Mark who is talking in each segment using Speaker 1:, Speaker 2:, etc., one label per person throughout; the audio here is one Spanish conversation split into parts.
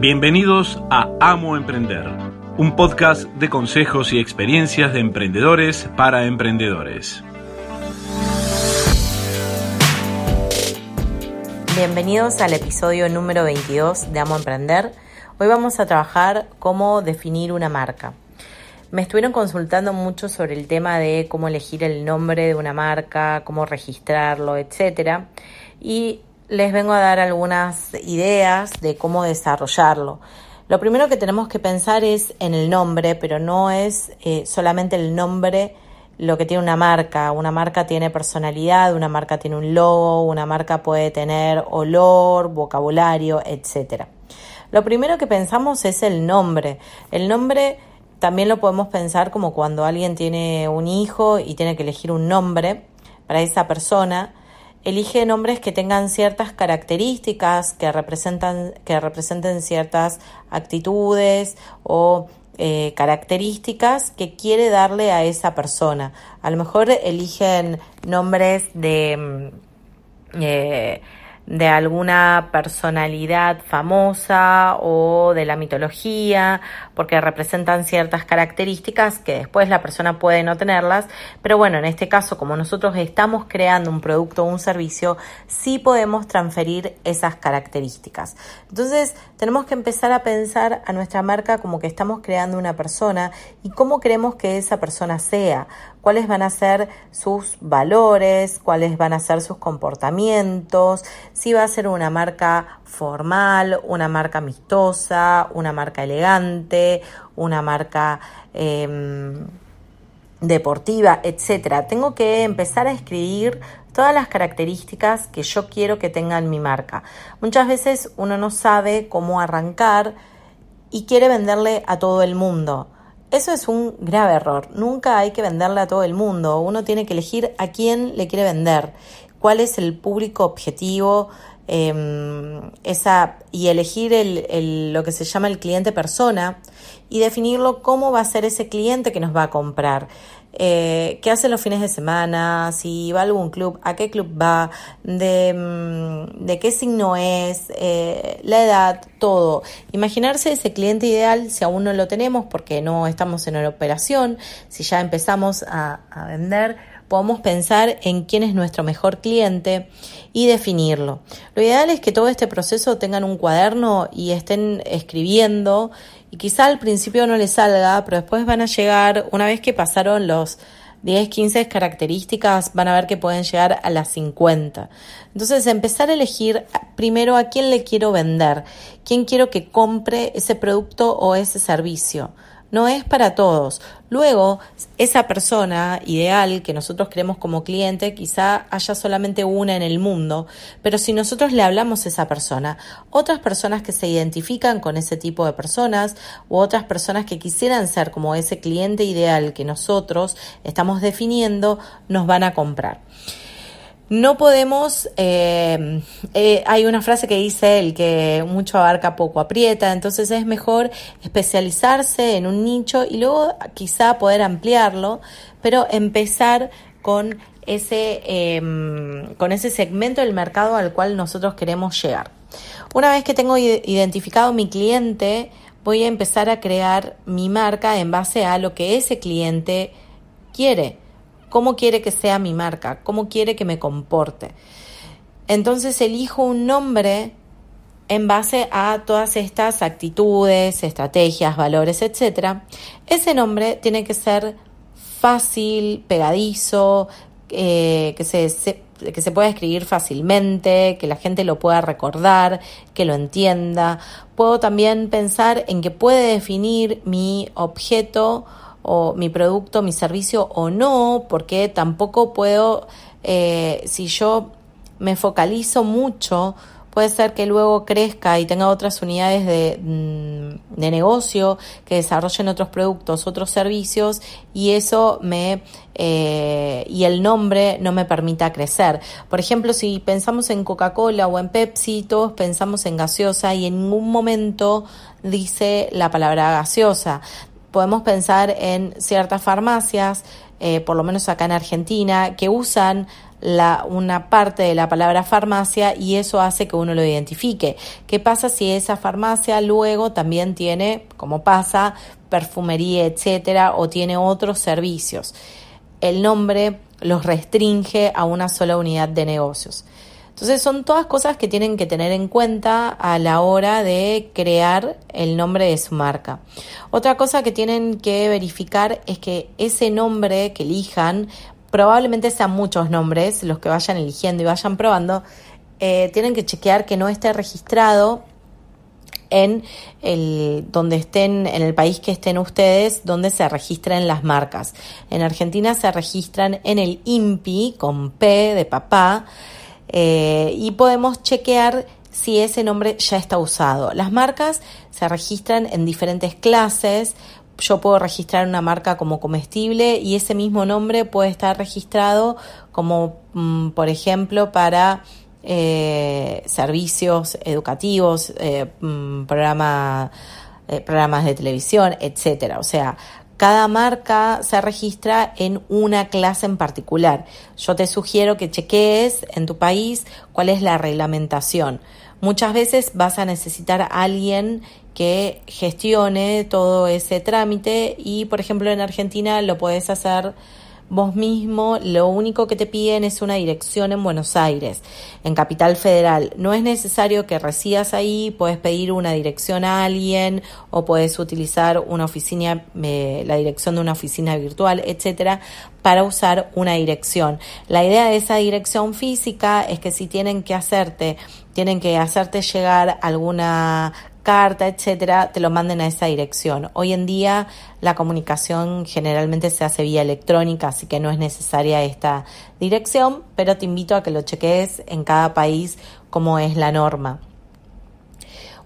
Speaker 1: Bienvenidos a Amo Emprender, un podcast de consejos y experiencias de emprendedores para emprendedores.
Speaker 2: Bienvenidos al episodio número 22 de Amo Emprender. Hoy vamos a trabajar cómo definir una marca. Me estuvieron consultando mucho sobre el tema de cómo elegir el nombre de una marca, cómo registrarlo, etcétera, y les vengo a dar algunas ideas de cómo desarrollarlo. Lo primero que tenemos que pensar es en el nombre, pero no es eh, solamente el nombre lo que tiene una marca. Una marca tiene personalidad, una marca tiene un logo, una marca puede tener olor, vocabulario, etc. Lo primero que pensamos es el nombre. El nombre también lo podemos pensar como cuando alguien tiene un hijo y tiene que elegir un nombre para esa persona. Elige nombres que tengan ciertas características, que, representan, que representen ciertas actitudes o eh, características que quiere darle a esa persona. A lo mejor eligen nombres de... Mm, eh, de alguna personalidad famosa o de la mitología, porque representan ciertas características que después la persona puede no tenerlas, pero bueno, en este caso, como nosotros estamos creando un producto o un servicio, sí podemos transferir esas características. Entonces, tenemos que empezar a pensar a nuestra marca como que estamos creando una persona y cómo queremos que esa persona sea, cuáles van a ser sus valores, cuáles van a ser sus comportamientos, si va a ser una marca formal, una marca amistosa, una marca elegante, una marca em, deportiva, etcétera. Tengo que empezar a escribir todas las características que yo quiero que tenga mi marca. Muchas veces uno no sabe cómo arrancar y quiere venderle a todo el mundo. Eso es un grave error. Nunca hay que venderle a todo el mundo. Uno tiene que elegir a quién le quiere vender, cuál es el público objetivo em, esa, y elegir el, lo que se llama el cliente persona y definirlo cómo va a ser ese cliente que nos va a comprar. Eh, qué hace los fines de semana, si va a algún club, a qué club va, de, mm, de qué signo es, eh, la edad, todo. Imaginarse ese cliente ideal si aún no lo tenemos porque no estamos en una operación, si ya empezamos a, a vender, podemos pensar en quién es nuestro mejor cliente y definirlo. Lo ideal es que todo este proceso tengan un cuaderno y estén escribiendo y quizá al principio no les salga, pero después van a llegar, una vez que pasaron los 10, 15 características, van a ver que pueden llegar a las 50. Entonces, empezar a elegir primero a quién le quiero vender, quién quiero que compre ese producto o ese servicio no es para todos. Luego, esa persona ideal que nosotros queremos como cliente, quizá haya solamente una en el mundo, pero si nosotros le hablamos a esa persona, otras personas que se identifican con ese tipo de personas u otras personas que quisieran ser como ese cliente ideal que nosotros estamos definiendo, nos van a comprar. No podemos, eh, eh, hay una frase que dice el que mucho abarca poco aprieta, entonces es mejor especializarse en un nicho y luego quizá poder ampliarlo, pero empezar con ese, em, con ese segmento del mercado al cual nosotros queremos llegar. Una vez que tengo identificado mi cliente, voy a empezar a crear mi marca en base a lo que ese cliente quiere cómo quiere que sea mi marca, cómo quiere que me comporte. Entonces elijo un nombre en base a todas estas actitudes, estrategias, valores, etc. Ese nombre tiene que ser fácil, pegadizo, eh, que, se, que se pueda escribir fácilmente, que la gente lo pueda recordar, que lo entienda. Puedo también pensar en que puede definir mi objeto o mi producto, mi servicio o no, porque tampoco puedo, eh, si yo me focalizo mucho, puede ser que luego crezca y tenga otras unidades de, mm, de, negocio que desarrollen otros productos, otros servicios y eso me eh, y el nombre no me permita crecer. Por ejemplo, si pensamos en Coca-Cola o en Pepsi, todos pensamos en gaseosa y en ningún momento dice la palabra gaseosa podemos pensar en ciertas farmacias eh, por lo menos acá en Argentina, que usan la, una parte de la palabra farmacia y eso hace que uno lo identifique. ¿Qué pasa si esa farmacia luego también tiene, como pasa, perfumería, etcétera, o tiene otros servicios? El nombre los restringe a una sola unidad de negocios. Entonces son todas cosas que tienen que tener en cuenta a la hora de crear el nombre de su marca. Otra cosa que tienen que verificar es que ese nombre que elijan probablemente sean muchos nombres los que vayan eligiendo y vayan probando, eh, tienen que chequear que no esté registrado en el donde estén en el país que estén ustedes donde se registran las marcas. En Argentina se registran en el INPI con P de papá eh, y podemos chequear si ese nombre ya está usado. Las marcas se registran en diferentes clases yo puedo registrar una marca como comestible y ese mismo nombre puede estar registrado como, mm, por ejemplo, para eh, servicios educativos, eh, mm, eh, programas de televisión, etcétera. O sea, cada marca se registra en una clase en particular. Yo te sugiero que chequees en tu país cuál es la reglamentación. Muchas veces vas a necesitar a alguien que gestione todo ese trámite y, por ejemplo, en Argentina lo puedes hacer vos mismo, lo único que te piden es una dirección en Buenos Aires, en Capital Federal. No es necesario que residas ahí, puedes pedir una dirección a alguien o puedes utilizar una oficina, eh, la dirección de una oficina virtual, etcétera, para usar una dirección. La idea de esa dirección física es que si tienen que hacerte, tienen que hacerte llegar alguna carta, etcétera, te lo manden a esa dirección. Hoy en día la comunicación generalmente se hace vía electrónica, así que no es necesaria esta dirección, pero te invito a que lo cheques en cada país como es la norma.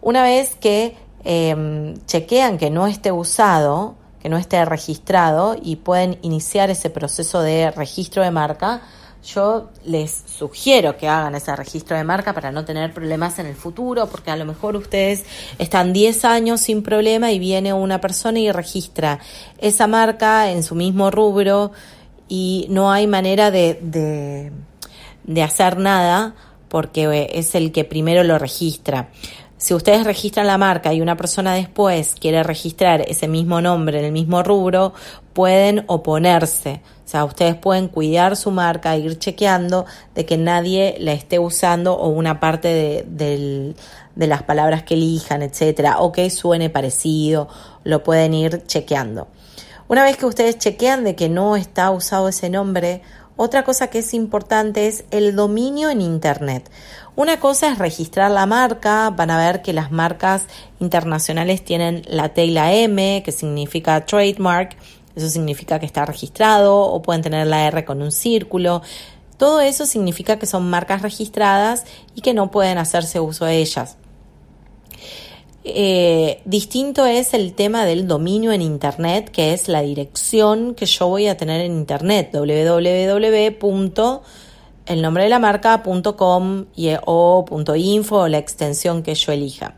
Speaker 2: Una vez que em, chequean que no esté usado, que no esté registrado y pueden iniciar ese proceso de registro de marca, yo les sugiero que hagan ese registro de marca para no tener problemas en el futuro, porque a lo mejor ustedes están 10 años sin problema y viene una persona y registra esa marca en su mismo rubro y no hay manera de, de, de hacer nada porque es el que primero lo registra. Si ustedes registran la marca y una persona después quiere registrar ese mismo nombre en el mismo rubro, pueden oponerse. O sea, ustedes pueden cuidar su marca, ir chequeando de que nadie la esté usando o una parte de, de las palabras que elijan, etcétera, o que suene parecido, lo pueden ir chequeando. Una vez que ustedes chequean de que no está usado ese nombre, otra cosa que es importante es el dominio en Internet. Una cosa es registrar la marca, van a ver que las marcas internacionales tienen la T y la M, que significa trademark, eso significa que está registrado, o pueden tener la R con un círculo. Todo eso significa que son marcas registradas y que no pueden hacerse uso de ellas. Eh, distinto es el tema del dominio en Internet, que es la dirección que yo voy a tener en Internet, www el nombre de la marca .com o .info o la extensión que yo elija.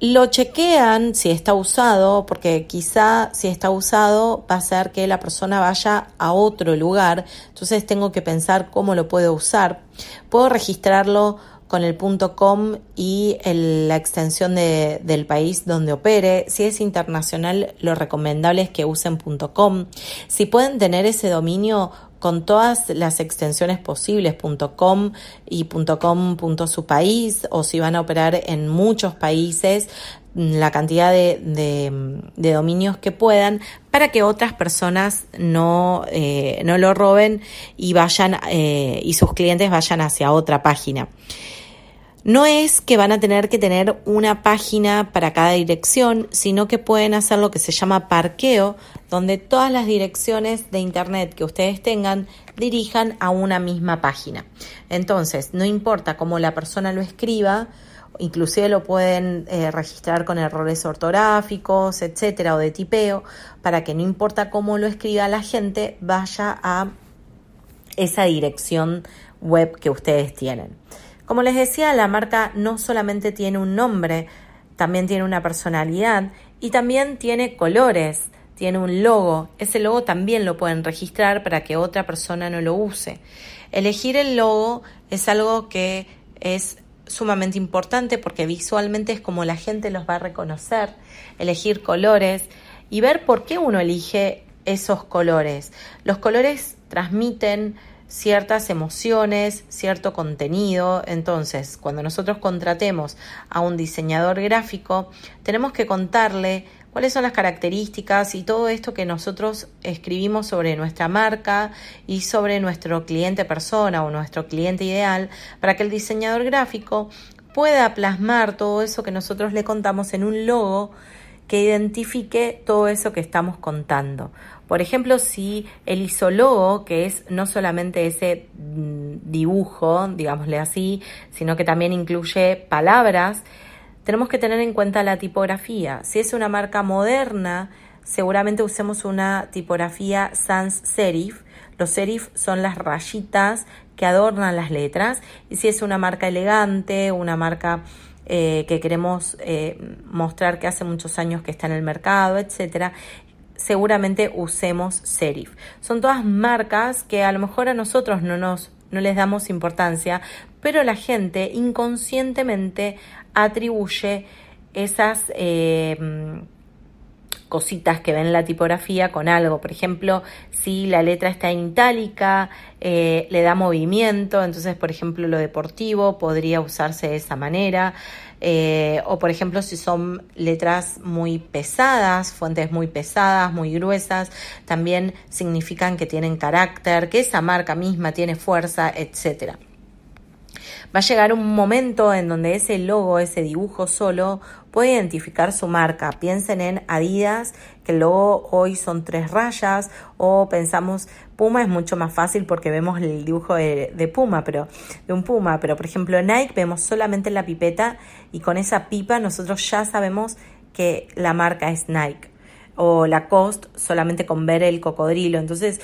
Speaker 2: Lo chequean si está usado, porque quizá si está usado va a ser que la persona vaya a otro lugar, entonces tengo que pensar cómo lo puedo usar. Puedo registrarlo con el .com y la extensión del país donde opere. Si es internacional, lo recomendable es que usen .com. Si pueden tener ese dominio con todas las extensiones posibles, .com y .com.su país, o si van a operar en muchos países, la cantidad de, dominios que puedan para que otras personas no, eh, no lo roben y vayan eh, y sus clientes vayan hacia otra página. No es que van a tener que tener una página para cada dirección, sino que pueden hacer lo que se llama parqueo, donde todas las direcciones de Internet que ustedes tengan dirijan a una misma página. Entonces, no importa cómo la persona lo escriba, inclusive lo pueden eh, registrar con errores ortográficos, etcétera, o de tipeo, para que no importa cómo lo escriba la gente, vaya a esa dirección web que ustedes tienen. Como les decía, la marca no solamente tiene un nombre, también tiene una personalidad y también tiene colores. tiene un logo, ese logo también lo pueden registrar para que otra persona no lo use. Elegir el logo es algo que es sumamente importante porque visualmente es como la gente los va a reconocer, elegir colores y ver por qué uno elige esos colores. Los colores transmiten ciertas emociones, cierto contenido. Entonces, cuando nosotros contratemos a un diseñador gráfico, tenemos que contarle cuáles son las características y todo esto que nosotros escribimos sobre nuestra marca y sobre nuestro cliente persona o nuestro cliente ideal para que el diseñador gráfico pueda plasmar todo eso que nosotros le contamos en un logo que identifique todo eso que estamos contando. Por ejemplo, si el isólogo, que es no solamente ese mm, dibujo, digámosle así, sino que también incluye palabras, tenemos que tener en cuenta la tipografía. Si es una marca moderna, seguramente usemos una tipografía sans serif. Los serif son las rayitas que adornan las letras. Y si es una marca elegante, una marca eh, que queremos eh, mostrar que hace muchos años que está en el mercado, etcétera, seguramente usemos serif. Son todas marcas que a lo mejor a nosotros no nos no les damos importancia, pero la gente inconscientemente atribuye esas eh, cositas que ven la tipografía con algo. Por ejemplo, si la letra está en itálica, eh, le da movimiento, entonces, por ejemplo, lo deportivo podría usarse de esa manera. Eh, o, por ejemplo, si son letras muy pesadas, fuentes muy pesadas, muy gruesas, también significan que tienen carácter, que esa marca misma tiene fuerza, etcétera. Va a llegar un momento en donde ese logo, ese dibujo solo, puede identificar su marca. Piensen en Adidas, que el logo hoy son tres rayas, o pensamos Puma es mucho más fácil porque vemos el dibujo de, Puma, pero de un Puma, pero por ejemplo Nike vemos solamente la pipeta y con esa pipa nosotros ya sabemos que la marca es Nike o la Cost solamente con ver el cocodrilo. Entonces,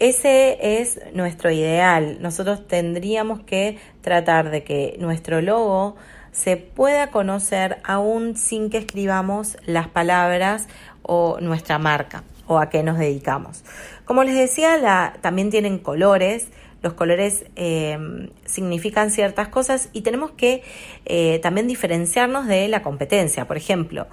Speaker 2: ese es nuestro ideal. Nosotros tendríamos que tratar de que nuestro logo se pueda conocer aún sin que escribamos las palabras o nuestra marca o a qué nos dedicamos. Como les decía, la, también tienen colores. Los colores em, significan ciertas cosas y tenemos que eh, también diferenciarnos de la competencia. Por ejemplo,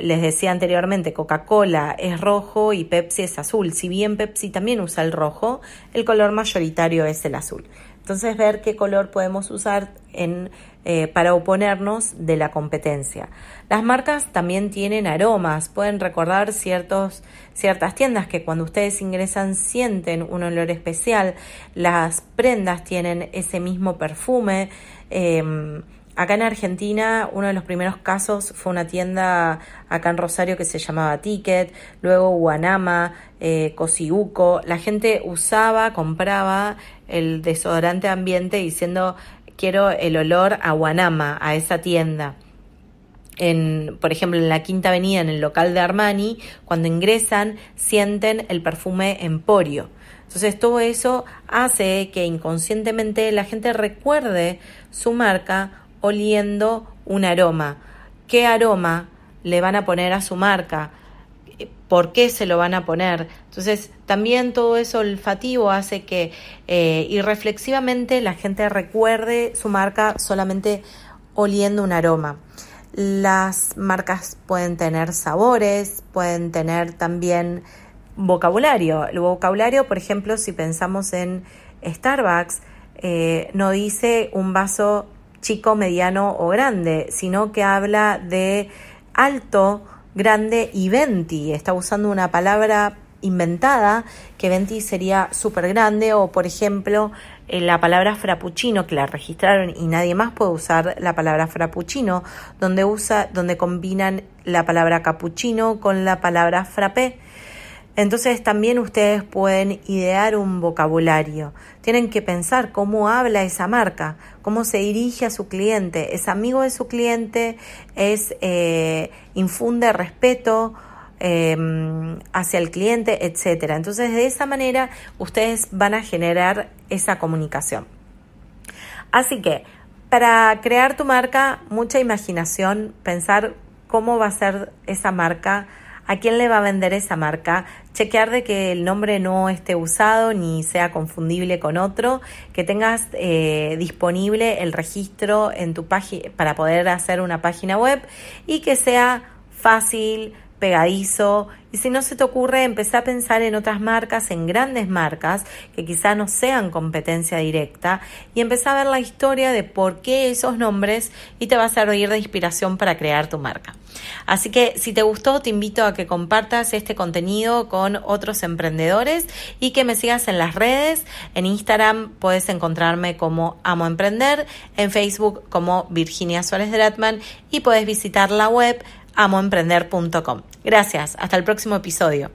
Speaker 2: les decía anteriormente, Coca-Cola es rojo y Pepsi es azul. Si bien Pepsi también usa el rojo, el color mayoritario es el azul. Entonces, ver qué color podemos usar en, eh, para oponernos de la competencia. Las marcas también tienen aromas. Pueden recordar ciertas tiendas que cuando ustedes ingresan sienten un olor especial. Las prendas tienen ese mismo perfume. Em, Acá en Argentina, uno de los primeros casos fue una tienda acá en Rosario que se llamaba Ticket, luego Guanama, eh, Cosiuco. La gente usaba, compraba el desodorante ambiente diciendo quiero el olor a Guanama, a esa tienda. En, por ejemplo, en la Quinta Avenida, en el local de Armani, cuando ingresan, sienten el perfume Emporio. Entonces, todo eso hace que inconscientemente la gente recuerde su marca oliendo un aroma. ¿Qué aroma le van a poner a su marca? ¿Por qué se lo van a poner? Entonces, también todo eso olfativo hace que eh, irreflexivamente la gente recuerde su marca solamente oliendo un aroma. Las marcas pueden tener sabores, pueden tener también vocabulario. El vocabulario, por ejemplo, si pensamos en Starbucks, eh, no dice un vaso chico, mediano o grande, sino que habla de alto, grande y venti. Está usando una palabra inventada, que venti sería súper grande, o por ejemplo, eh, la palabra frappuccino, que la registraron y nadie más puede usar la palabra frappuccino, donde, usa, donde combinan la palabra cappuccino con la palabra frappé. Entonces también ustedes pueden idear un vocabulario. Tienen que pensar cómo habla esa marca, cómo se dirige a su cliente. Es amigo de su cliente, es eh, infunde respeto em, hacia el cliente, etcétera. Entonces de esa manera ustedes van a generar esa comunicación. Así que para crear tu marca, mucha imaginación, pensar cómo va a ser esa marca a quién le va a vender esa marca, chequear de que el nombre no esté usado ni sea confundible con otro, que tengas eh, disponible el registro en tu página para poder hacer una página web y que sea fácil, pegadizo. Y si no se te ocurre, empezar a pensar en otras marcas, en grandes marcas que quizá no sean competencia directa y empezar a ver la historia de por qué esos nombres y te va a servir de inspiración para crear tu marca. Así que si te gustó, te invito a que compartas este contenido con otros emprendedores y que me sigas en las redes. En Instagram puedes encontrarme como Amo Emprender, en Facebook como Virginia Suárez Dratman y puedes visitar la web amoemprender.com. Gracias, hasta el próximo episodio.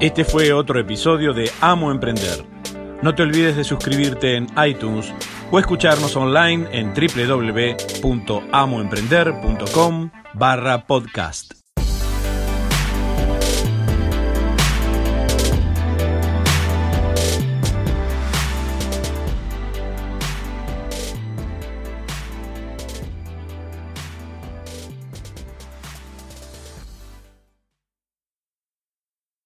Speaker 1: Este fue otro episodio de Amo Emprender. No te olvides de suscribirte en iTunes o escucharnos online en www.amoemprender.com barra podcast.